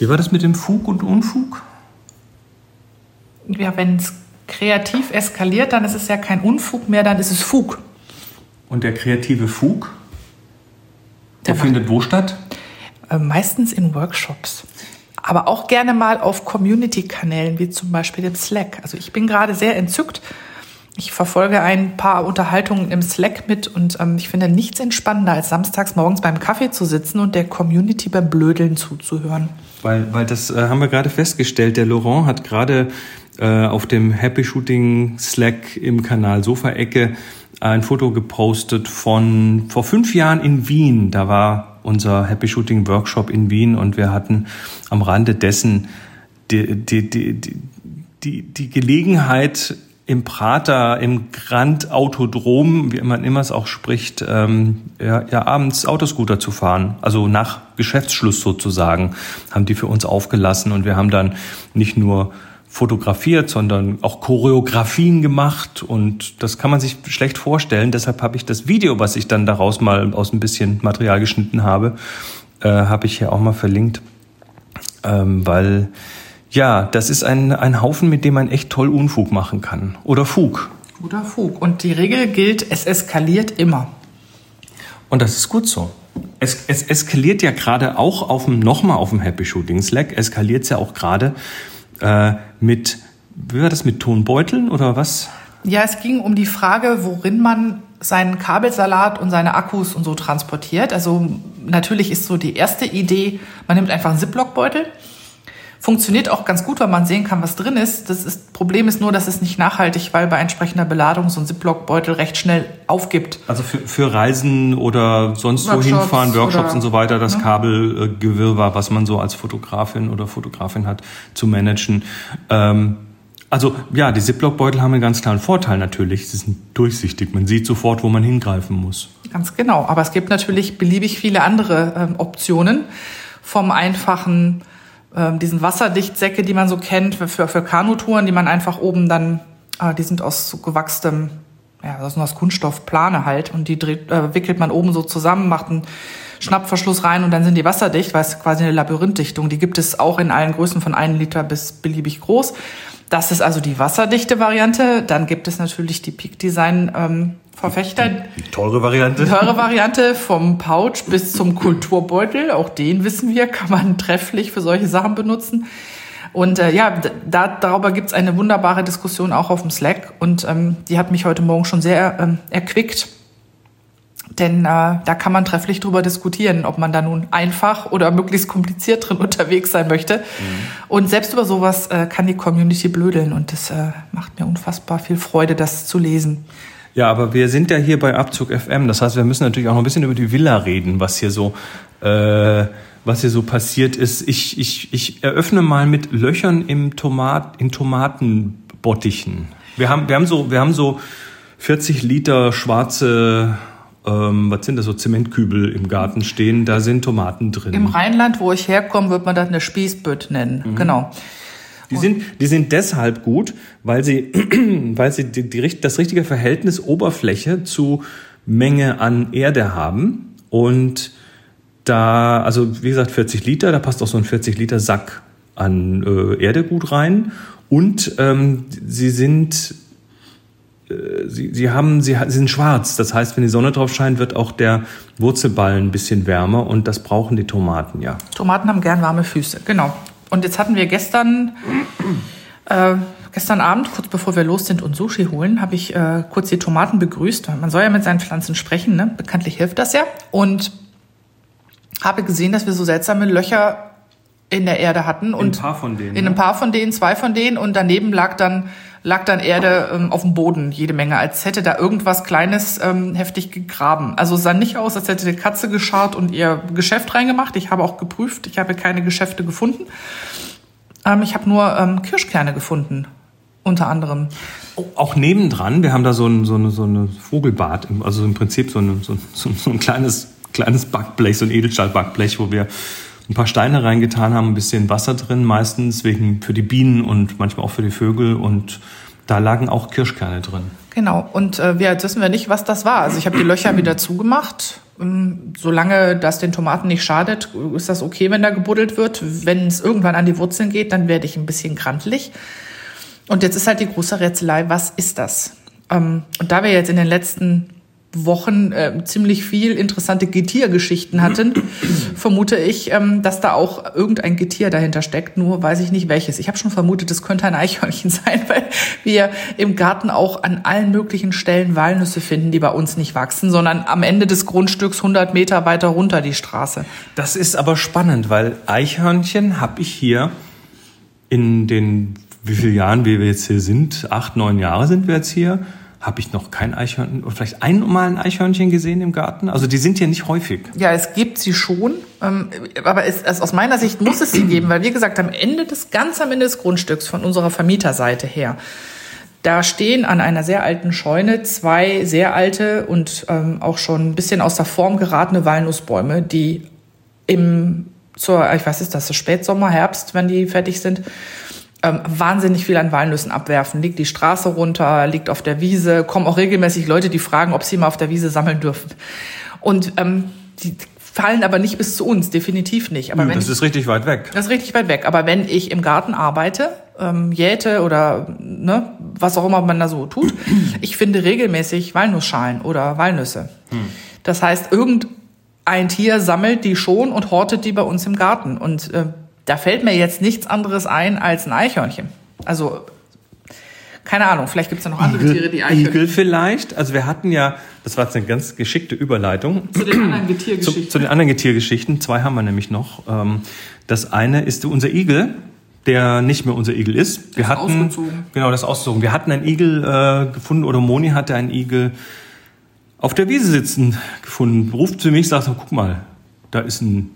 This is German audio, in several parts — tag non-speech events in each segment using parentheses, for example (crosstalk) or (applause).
Wie war das mit dem Fug und Unfug? Ja, wenn es kreativ eskaliert, dann ist es ja kein Unfug mehr, dann ist es Fug. Und der kreative Fug? Der findet wo statt? Äh, meistens in Workshops. Aber auch gerne mal auf Community-Kanälen, wie zum Beispiel dem Slack. Also ich bin gerade sehr entzückt. Ich verfolge ein paar Unterhaltungen im Slack mit und ähm, ich finde nichts entspannender, als samstags morgens beim Kaffee zu sitzen und der Community beim Blödeln zuzuhören. Weil, weil das äh, haben wir gerade festgestellt. Der Laurent hat gerade äh, auf dem Happy Shooting Slack im Kanal Sofa-Ecke ein Foto gepostet von vor fünf Jahren in Wien. Da war unser Happy Shooting Workshop in Wien und wir hatten am Rande dessen die, die, die, die, die, die Gelegenheit, im Prater, im Grand Autodrom, wie man immer es auch spricht, ähm, ja, ja, abends Autoscooter zu fahren. Also nach Geschäftsschluss sozusagen, haben die für uns aufgelassen und wir haben dann nicht nur fotografiert, sondern auch Choreografien gemacht und das kann man sich schlecht vorstellen. Deshalb habe ich das Video, was ich dann daraus mal aus ein bisschen Material geschnitten habe, äh, habe ich hier auch mal verlinkt, ähm, weil ja, das ist ein, ein Haufen, mit dem man echt toll Unfug machen kann. Oder Fug. Oder Fug. Und die Regel gilt, es eskaliert immer. Und das ist gut so. Es, es eskaliert ja gerade auch auf dem, nochmal auf dem Happy Shooting Slack, eskaliert es ja auch gerade äh, mit, wie war das, mit Tonbeuteln oder was? Ja, es ging um die Frage, worin man seinen Kabelsalat und seine Akkus und so transportiert. Also natürlich ist so die erste Idee, man nimmt einfach einen Ziploc-Beutel Funktioniert auch ganz gut, weil man sehen kann, was drin ist. Das ist, Problem ist nur, dass es nicht nachhaltig, weil bei entsprechender Beladung so ein Ziploc-Beutel recht schnell aufgibt. Also für, für Reisen oder sonst wo hinfahren, Workshops und so weiter, das ne? Kabelgewirrwarr, was man so als Fotografin oder Fotografin hat, zu managen. Ähm, also ja, die Ziploc-Beutel haben einen ganz klaren Vorteil natürlich. Sie sind durchsichtig. Man sieht sofort, wo man hingreifen muss. Ganz genau. Aber es gibt natürlich beliebig viele andere ähm, Optionen. Vom einfachen ähm, diesen Wasserdichtsäcke, die man so kennt für, für, für Kanutouren, die man einfach oben dann, äh, die sind aus so gewachstem, ja, das sind aus Kunststoffplane halt und die dreht, äh, wickelt man oben so zusammen, macht einen Schnappverschluss rein und dann sind die wasserdicht, weil es quasi eine Labyrinthdichtung. Die gibt es auch in allen Größen von einem Liter bis beliebig groß. Das ist also die wasserdichte Variante. Dann gibt es natürlich die Peak Design ähm, Verfechter. Die, die teure Variante. Die teure Variante vom Pouch bis zum Kulturbeutel. Auch den wissen wir, kann man trefflich für solche Sachen benutzen. Und äh, ja, da, darüber gibt's eine wunderbare Diskussion auch auf dem Slack. Und ähm, die hat mich heute Morgen schon sehr ähm, erquickt. Denn äh, da kann man trefflich drüber diskutieren, ob man da nun einfach oder möglichst kompliziert drin (laughs) unterwegs sein möchte. Mhm. Und selbst über sowas äh, kann die Community blödeln. Und das äh, macht mir unfassbar viel Freude, das zu lesen. Ja, aber wir sind ja hier bei Abzug FM. Das heißt, wir müssen natürlich auch noch ein bisschen über die Villa reden, was hier so, äh, was hier so passiert ist. Ich, ich, ich eröffne mal mit Löchern im Tomat, in Tomatenbottichen. Wir haben, wir haben so, wir haben so 40 Liter schwarze ähm, was sind das so Zementkübel im Garten stehen, da sind Tomaten drin. Im Rheinland, wo ich herkomme, wird man das eine Spießbütt nennen. Mhm. Genau. Die sind, die sind deshalb gut, weil sie, (clears throat) weil sie die, die, das richtige Verhältnis Oberfläche zu Menge an Erde haben. Und da, also wie gesagt, 40 Liter, da passt auch so ein 40 Liter Sack an äh, Erde gut rein. Und ähm, sie sind äh, Sie, sie, haben, sie, sie sind schwarz. Das heißt, wenn die Sonne drauf scheint, wird auch der Wurzelballen ein bisschen wärmer und das brauchen die Tomaten, ja. Tomaten haben gern warme Füße, genau. Und jetzt hatten wir gestern, äh, gestern Abend, kurz bevor wir los sind und Sushi holen, habe ich äh, kurz die Tomaten begrüßt. Man soll ja mit seinen Pflanzen sprechen, ne? bekanntlich hilft das ja. Und habe gesehen, dass wir so seltsame Löcher in der Erde hatten. Und in ein paar von denen. In ein paar von denen, zwei von denen. Und daneben lag dann lag dann Erde ähm, auf dem Boden, jede Menge, als hätte da irgendwas Kleines ähm, heftig gegraben. Also es sah nicht aus, als hätte die Katze geschart und ihr Geschäft reingemacht. Ich habe auch geprüft, ich habe keine Geschäfte gefunden. Ähm, ich habe nur ähm, Kirschkerne gefunden, unter anderem. Oh, auch nebendran, wir haben da so ein, so eine, so eine Vogelbad, also im Prinzip so, eine, so, so, so ein kleines, kleines Backblech, so ein Edelstahl-Backblech, wo wir ein paar Steine reingetan haben, ein bisschen Wasser drin, meistens wegen für die Bienen und manchmal auch für die Vögel und da lagen auch Kirschkerne drin. Genau. Und äh, wir, jetzt wissen wir nicht, was das war. Also ich habe die Löcher wieder zugemacht. Ähm, solange das den Tomaten nicht schadet, ist das okay, wenn da gebuddelt wird. Wenn es irgendwann an die Wurzeln geht, dann werde ich ein bisschen grantelig. Und jetzt ist halt die große Rätselei, was ist das? Ähm, und da wir jetzt in den letzten Wochen äh, ziemlich viel interessante Getiergeschichten hatten, vermute ich, ähm, dass da auch irgendein Getier dahinter steckt. Nur weiß ich nicht welches. Ich habe schon vermutet, es könnte ein Eichhörnchen (laughs) sein, weil wir im Garten auch an allen möglichen Stellen Walnüsse finden, die bei uns nicht wachsen, sondern am Ende des Grundstücks 100 Meter weiter runter die Straße. Das ist aber spannend, weil Eichhörnchen habe ich hier in den wie viele Jahren wie wir jetzt hier sind, acht, neun Jahre sind wir jetzt hier, habe ich noch kein Eichhörnchen, oder vielleicht einmal ein Eichhörnchen gesehen im Garten. Also die sind hier nicht häufig. Ja, es gibt sie schon, ähm, aber es, also aus meiner Sicht muss es sie geben, weil wie gesagt, am Ende des, ganz am Ende des Grundstücks von unserer Vermieterseite her, da stehen an einer sehr alten Scheune zwei sehr alte und ähm, auch schon ein bisschen aus der Form geratene Walnussbäume, die im zur, ich weiß ist das, so Spätsommer, Herbst, wenn die fertig sind, ähm, wahnsinnig viel an Walnüssen abwerfen. Liegt die Straße runter, liegt auf der Wiese, kommen auch regelmäßig Leute, die fragen, ob sie mal auf der Wiese sammeln dürfen. Und ähm, die fallen aber nicht bis zu uns, definitiv nicht. Aber Nö, wenn das ich, ist richtig weit weg. das ist richtig weit weg. Aber wenn ich im Garten arbeite, ähm, jäte oder ne, was auch immer man da so tut, (clears throat) ich finde regelmäßig Walnussschalen oder Walnüsse. Das heißt, irgendein Tier sammelt die schon und hortet die bei uns im Garten. Und äh, da fällt mir jetzt nichts anderes ein als ein Eichhörnchen. Also keine Ahnung, vielleicht gibt's ja noch andere Tiere, die Eichhörnchen. Igel vielleicht. Also wir hatten ja, das war jetzt eine ganz geschickte Überleitung. Zu den anderen Zu, Getiergeschichten. zu den anderen Getiergeschichten. Zwei haben wir nämlich noch. Ähm, Das eine ist unser Igel, der nicht mehr unser Igel ist. Wir ist hatten ausgezogen. genau das ausgezogen. Wir hatten einen Igel äh, gefunden oder Moni hatte einen Igel auf der Wiese sitzen gefunden. Ruft zu mich, sagt, guck mal, da ist ein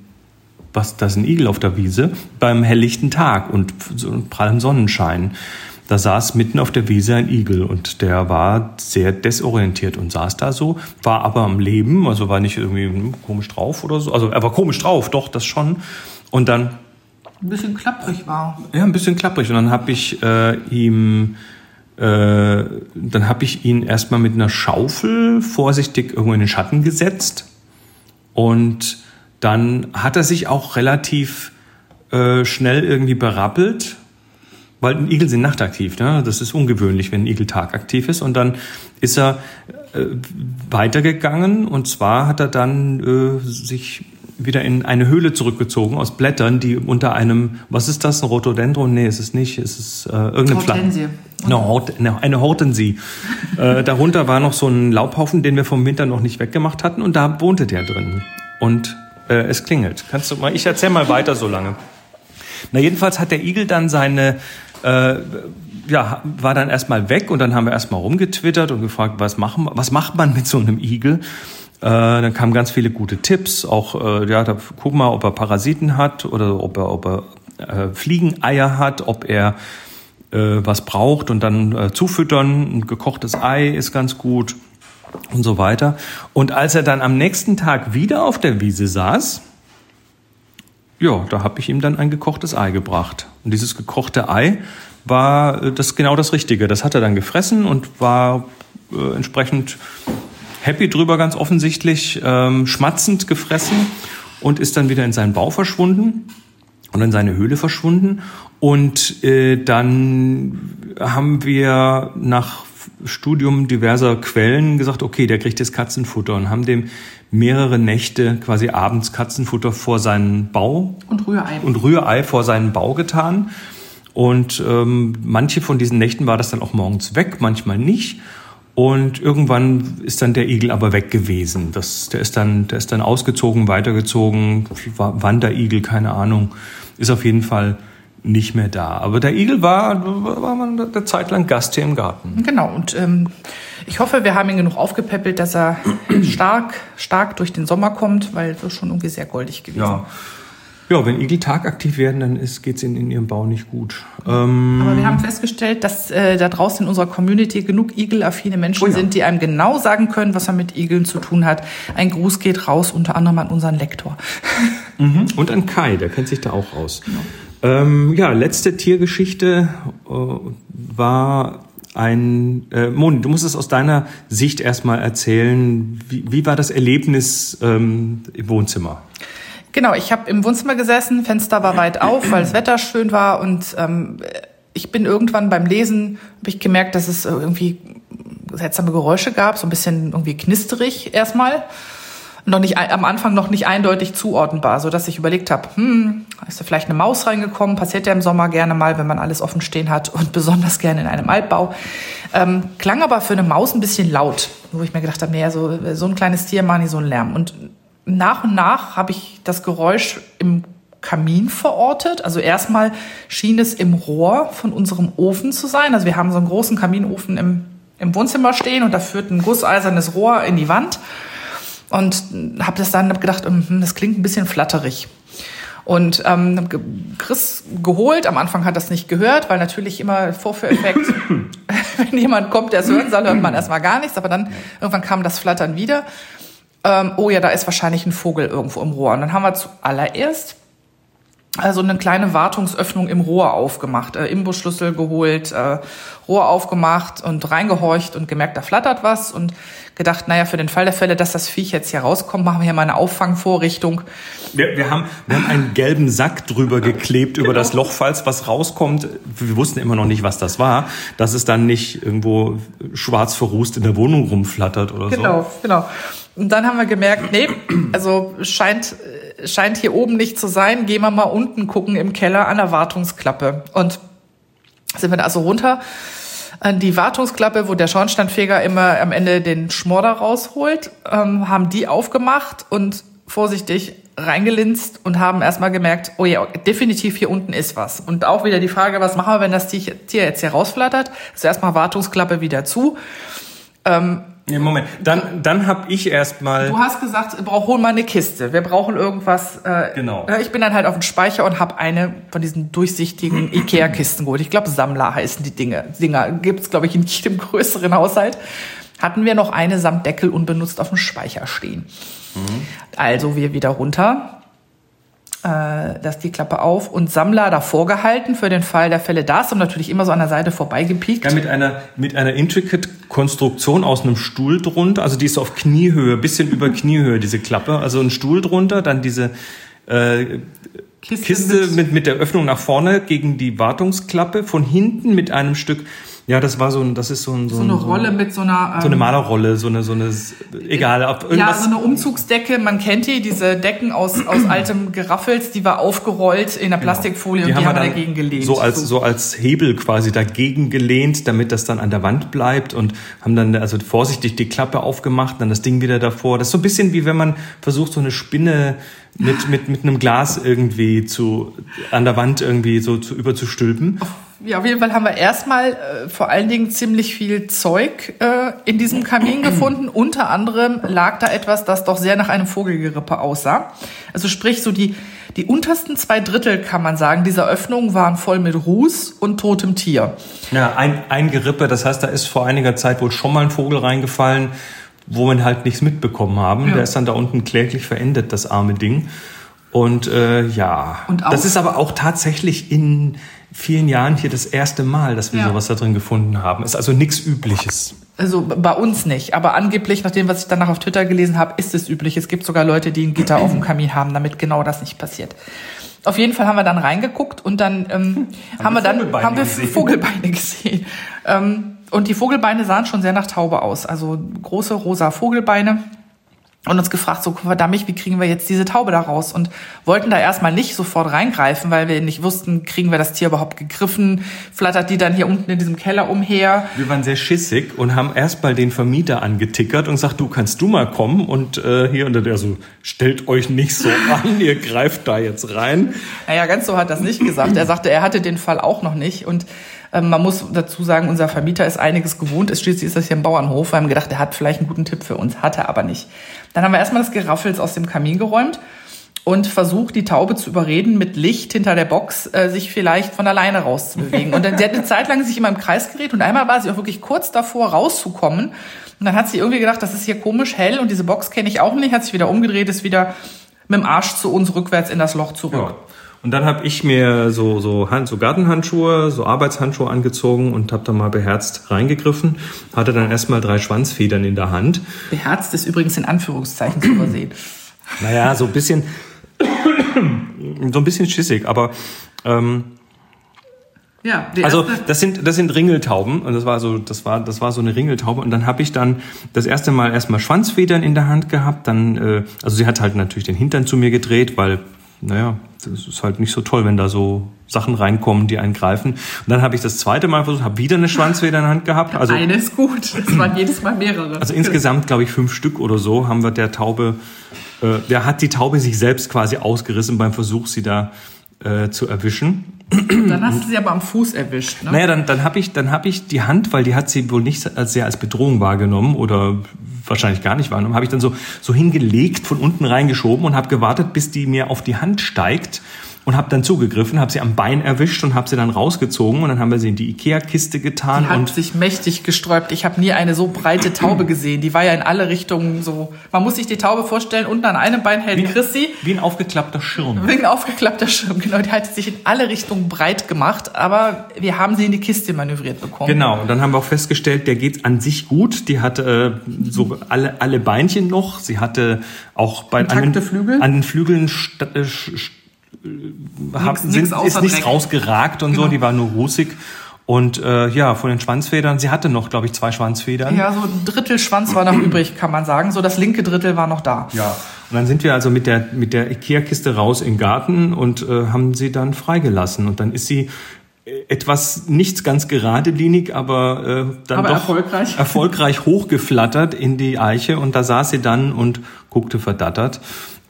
was, da ist ein Igel auf der Wiese beim helllichten Tag und prallen Sonnenschein. Da saß mitten auf der Wiese ein Igel und der war sehr desorientiert und saß da so, war aber am Leben, also war nicht irgendwie hm, komisch drauf oder so. Also er war komisch drauf, doch, das schon. Und dann Ein bisschen klapprig war. ja, ein bisschen klapprig. Und dann habe ich äh, ihm, äh, dann habe ich ihn erstmal mit einer Schaufel vorsichtig irgendwo in den Schatten gesetzt. Und dann hat er sich auch relativ äh, schnell irgendwie berappelt, weil ein Igel sind nachtaktiv. Ne? Das ist ungewöhnlich, wenn ein Igel tagaktiv ist. Und dann ist er äh, weitergegangen und zwar hat er dann äh, sich wieder in eine Höhle zurückgezogen aus Blättern, die unter einem, was ist das, ein Rhododendron? Nee, ist es nicht, es ist äh, irgendeine Hortensie. Pflanze. Eine, eine Hortensie. (laughs) äh, darunter war noch so ein Laubhaufen, den wir vom Winter noch nicht weggemacht hatten und da wohnte der drin. Und äh, es klingelt. Kannst du mal, ich erzähl mal weiter so lange. Na, jedenfalls hat der Igel dann seine, äh, ja, war dann erstmal weg und dann haben wir erstmal rumgetwittert und gefragt, was, machen, was macht man mit so einem Igel? Äh, dann kamen ganz viele gute Tipps, auch, äh, ja, da, guck mal, ob er Parasiten hat oder ob er, ob er äh, Fliegeneier hat, ob er äh, was braucht und dann äh, zufüttern. Ein gekochtes Ei ist ganz gut und so weiter. Und als er dann am nächsten Tag wieder auf der Wiese saß, ja, da habe ich ihm dann ein gekochtes Ei gebracht. Und dieses gekochte Ei war äh, das genau das Richtige. Das hat er dann gefressen und war äh, entsprechend happy drüber, ganz offensichtlich, ähm, schmatzend gefressen und ist dann wieder in seinen Bau verschwunden und in seine Höhle verschwunden. Und äh, dann haben wir nach Studium diverser Quellen gesagt, okay, der kriegt jetzt Katzenfutter und haben dem mehrere Nächte quasi abends Katzenfutter vor seinen Bau Und Rührei. und Rührei vor seinen Bau getan. Und ähm, manche von diesen Nächten war das dann auch morgens weg, manchmal nicht. Und irgendwann ist dann der Igel aber weg gewesen. Das, der, ist dann, der ist dann ausgezogen, weitergezogen, Wanderigel, keine Ahnung. Ist auf jeden Fall nicht mehr da. Aber der Igel war, war man eine Zeit lang Gast hier im Garten. Genau, und ähm, ich hoffe, wir haben ihn genug aufgepäppelt, dass er (clears throat) stark, stark durch den Sommer kommt, weil das ist schon irgendwie sehr goldig gewesen. Ja. Ja, wenn Igel tagaktiv werden, dann geht es ihnen in ihrem Bau nicht gut. Ähm, Aber wir haben festgestellt, dass äh, da draußen in unserer Community genug igelaffine Menschen Oh ja. sind, die einem genau sagen können, was er mit Igeln zu tun hat. Ein Gruß geht raus, unter anderem an unseren Lektor. Mhm. (laughs) Und an Kai, der kennt sich da auch aus. Ähm, ja, letzte Tiergeschichte äh, war ein, äh, Moni, du musst es aus deiner Sicht erstmal erzählen. Wie, wie war das Erlebnis ähm, im Wohnzimmer? Genau, ich habe im Wohnzimmer gesessen, Fenster war weit auf, weil das Wetter schön war und ähm, ich bin irgendwann beim Lesen, habe ich gemerkt, dass es irgendwie seltsame Geräusche gab, so ein bisschen irgendwie knisterig erstmal noch nicht am Anfang noch nicht eindeutig zuordnenbar, so dass ich überlegt habe, hm, ist da vielleicht eine Maus reingekommen? Passiert ja im Sommer gerne mal, wenn man alles offen stehen hat und (laughs) besonders gerne in einem Altbau. Ähm, klang aber für eine Maus ein bisschen laut, wo ich mir gedacht habe, naja, so, so ein kleines Tier macht nicht so einen Lärm. Und nach und nach habe ich das Geräusch im Kamin verortet. Also erstmal schien es im Rohr von unserem Ofen zu sein. Also wir haben so einen großen Kaminofen im, im Wohnzimmer stehen und da führt ein gusseisernes Rohr in die Wand und habe das dann gedacht, hm, das klingt ein bisschen flatterig. Und ähm, Chris geholt, am Anfang hat das nicht gehört, weil natürlich immer Vorführeffekt, (laughs) (laughs) wenn jemand kommt, der es hören soll, hört man erstmal gar nichts, aber dann irgendwann kam das Flattern wieder. Ähm, oh ja, da ist wahrscheinlich ein Vogel irgendwo im Rohr. Und dann haben wir zuallererst also eine kleine Wartungsöffnung im Rohr aufgemacht, äh, Imbusschlüssel geholt, äh, Rohr aufgemacht und reingehorcht und gemerkt, da flattert was und gedacht, naja, für den Fall der Fälle, dass das Viech jetzt hier rauskommt, machen wir hier mal eine Auffangvorrichtung. Wir, wir, haben, wir haben einen gelben Sack drüber geklebt über das genau. Loch, falls was rauskommt. Wir wussten immer noch nicht, was das war, dass es dann nicht irgendwo schwarz verrußt in der Wohnung rumflattert oder genau, so. Genau, genau. Und dann haben wir gemerkt, nee, also scheint, scheint hier oben nicht zu sein. Gehen wir mal unten gucken im Keller an der Wartungsklappe. Und sind wir da also runter an die Wartungsklappe, wo der Schornsteinfeger immer am Ende den Schmorder rausholt, ähm, haben die aufgemacht und vorsichtig reingelinst und haben erstmal gemerkt, oh ja, definitiv hier unten ist was. Und auch wieder die Frage, was machen wir, wenn das Tier jetzt hier rausflattert? Also erstmal Wartungsklappe wieder zu. Ähm, ja, Moment, dann, dann habe ich erstmal. Du hast gesagt, wir brauchen mal eine Kiste. Wir brauchen irgendwas. Äh, genau. Ich bin dann halt auf den Speicher und habe eine von diesen durchsichtigen (clears throat) Ikea-Kisten geholt. Ich glaube, Sammler heißen die Dinge. Dinger gibt's glaube ich, in jedem (laughs) größeren Haushalt. Hatten wir noch eine samt Deckel unbenutzt auf dem Speicher stehen. Mhm. Also wir wieder runter äh, dass die Klappe auf und Sammler davor gehalten für den Fall der Fälle. Das und natürlich immer so an der Seite vorbeigepiekt. Ja, mit einer, mit einer intricate Konstruktion aus einem Stuhl drunter, also die ist auf Kniehöhe, bisschen über Kniehöhe, diese Klappe, also ein Stuhl drunter, dann diese äh, Kiste, Kiste mit, mit, mit der Öffnung nach vorne gegen die Wartungsklappe, von hinten mit einem Stück ja, das war so ein, das ist so ein so, so eine so Rolle mit so einer ähm, so eine ähm, Malerrolle, so eine so eine egal, ob irgendwas. Ja, so eine Umzugsdecke. Man kennt die, diese Decken aus aus (clears throat) altem Geraffels, die war aufgerollt in der genau. Plastikfolie genau. die und die haben wir dagegen gelehnt. So als so als Hebel quasi dagegen gelehnt, damit das dann an der Wand bleibt und haben dann also vorsichtig die Klappe aufgemacht, dann das Ding wieder davor. Das ist so ein bisschen wie wenn man versucht so eine Spinne mit mit mit einem Glas irgendwie zu an der Wand irgendwie so zu überzustülpen. Ja, auf jeden Fall haben wir erstmal äh, vor allen Dingen ziemlich viel Zeug äh, in diesem Kamin (clears throat) gefunden. Unter anderem lag da etwas, das doch sehr nach einem Vogelgerippe aussah. Also sprich, so die, die untersten zwei Drittel, kann man sagen, dieser Öffnung waren voll mit Ruß und totem Tier. Ja, ein, ein Gerippe, das heißt, da ist vor einiger Zeit wohl schon mal ein Vogel reingefallen, wo wir halt nichts mitbekommen haben. Ja. Der ist dann da unten kläglich verendet, das arme Ding. Und äh, ja, und das ist aber auch tatsächlich in vielen Jahren hier das erste Mal, dass wir ja. sowas da drin gefunden haben. Ist also nichts Übliches. Also bei uns nicht, aber angeblich, nach dem, was ich danach auf Twitter gelesen habe, ist es üblich. Es gibt sogar Leute, die ein Gitter auf dem Kamin haben, damit genau das nicht passiert. Auf jeden Fall haben wir dann reingeguckt und dann ähm, haben, haben wir dann haben wir gesehen. Vogelbeine (laughs) gesehen. Ähm, und die Vogelbeine sahen schon sehr nach Taube aus, also große rosa Vogelbeine und uns gefragt, so verdammt, wie kriegen wir jetzt diese Taube da raus? Und wollten da erstmal nicht sofort reingreifen, weil wir nicht wussten, kriegen wir das Tier überhaupt gegriffen? Flattert die dann hier unten in diesem Keller umher? Wir waren sehr schissig und haben erstmal den Vermieter angetickert und gesagt, du kannst du mal kommen und äh, hier unter der so, stellt euch nicht so (laughs) an, ihr greift da jetzt rein. Naja, ganz so hat das nicht gesagt. Er sagte, er hatte den Fall auch noch nicht und ähm, man muss dazu sagen, unser Vermieter ist einiges gewohnt. Ist schließlich ist das hier ein Bauernhof. Wir haben gedacht, er hat vielleicht einen guten Tipp für uns. Hatte aber nicht. Dann haben wir erstmal das Geraffels aus dem Kamin geräumt und versucht, die Taube zu überreden, mit Licht hinter der Box äh, sich vielleicht von alleine rauszubewegen. Und dann, sie hat eine Zeit lang sich immer im Kreis gedreht und einmal war sie auch wirklich kurz davor, rauszukommen. Und dann hat sie irgendwie gedacht, das ist hier komisch hell und diese Box kenne ich auch nicht, hat sich wieder umgedreht, ist wieder mit dem Arsch zu uns rückwärts in das Loch zurück. Ja. Und dann habe ich mir so, so, Hand, so Gartenhandschuhe, so Arbeitshandschuhe angezogen und habe da mal beherzt reingegriffen. Hatte dann erstmal drei Schwanzfedern in der Hand. Beherzt ist übrigens in Anführungszeichen zu übersehen. Naja, so ein bisschen, so ein bisschen schissig, aber ähm, Ja, also das sind das sind Ringeltauben und das war so das war das war so eine Ringeltaube und dann habe ich dann das erste Mal erstmal Schwanzfedern in der Hand gehabt, dann äh, also sie hat halt natürlich den Hintern zu mir gedreht, weil naja, das ist halt nicht so toll, wenn da so Sachen reinkommen, die einen greifen. Und dann habe ich das zweite Mal versucht, habe wieder eine Schwanzfeder in der Hand gehabt. Also eine ist gut, es waren jedes Mal mehrere. Also insgesamt glaube ich fünf Stück oder so haben wir der Taube, äh, der hat die Taube sich selbst quasi ausgerissen beim Versuch, sie da äh, zu erwischen. Dann hast du sie aber am Fuß erwischt. Ne? Naja, dann, dann habe ich, dann hab ich die Hand, weil die hat sie wohl nicht sehr als Bedrohung wahrgenommen oder wahrscheinlich gar nicht wahrgenommen, habe ich dann so, so hingelegt, von unten reingeschoben und habe gewartet, bis die mir auf die Hand steigt und habe dann zugegriffen, habe sie am Bein erwischt und habe sie dann rausgezogen und dann haben wir sie in die Ikea-Kiste getan Die hat und sich mächtig gesträubt. Ich habe nie eine so breite Taube gesehen. Die war ja in alle Richtungen so. Man muss sich die Taube vorstellen, unten an einem Bein hält Chrissy. wie ein aufgeklappter Schirm. Wegen aufgeklappter Schirm, genau. Die hat sich in alle Richtungen breit gemacht, aber wir haben sie in die Kiste manövriert bekommen. Genau, und dann haben wir auch festgestellt, der geht an sich gut. Die hatte äh, so alle, alle Beinchen noch. Sie hatte auch bei an den, an den Flügeln st äh, st hab, nix sind, außer ist nichts rausgeragt und so, Genau. die war nur rußig. Und äh, ja, von den Schwanzfedern, sie hatte noch, glaube ich, zwei Schwanzfedern. Ja, so ein Drittel Schwanz war noch (clears throat) übrig, kann man sagen. So das linke Drittel war noch da. Ja. Und dann sind wir also mit der, mit der Ikea-Kiste raus in den Garten und äh, haben sie dann freigelassen. Und dann ist sie äh, etwas nichts ganz geradelinig, aber äh, dann Aber doch erfolgreich. (laughs) erfolgreich hochgeflattert in die Eiche und da saß sie dann und guckte verdattert.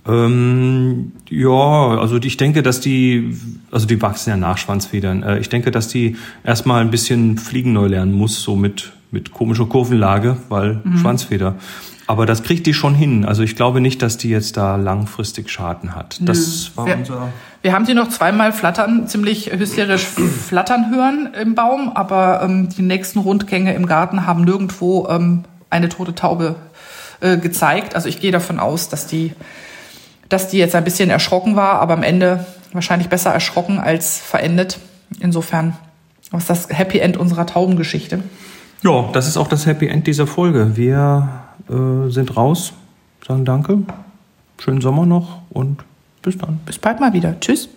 Ähm, ja, also ich denke, dass die, also die wachsen ja nach Schwanzfedern. Äh, ich denke, dass die erstmal ein bisschen Fliegen neu lernen muss, so mit, mit komischer Kurvenlage, weil Schwanzfeder. Aber das kriegt die schon hin. Also ich glaube nicht, dass die jetzt da langfristig Schaden hat. Das war Wir, unser. wir haben sie noch zweimal flattern, ziemlich hysterisch (clears throat) flattern hören im Baum, aber ähm, die nächsten Rundgänge im Garten haben nirgendwo ähm, eine tote Taube äh, gezeigt. Also ich gehe davon aus, dass die, dass die jetzt ein bisschen erschrocken war, aber am Ende wahrscheinlich besser erschrocken als verendet. Insofern was das Happy End unserer Taubengeschichte. Ja, das ist auch das Happy End dieser Folge. Wir äh, sind raus, sagen Danke, schönen Sommer noch und bis dann. Bis bald mal wieder. Tschüss.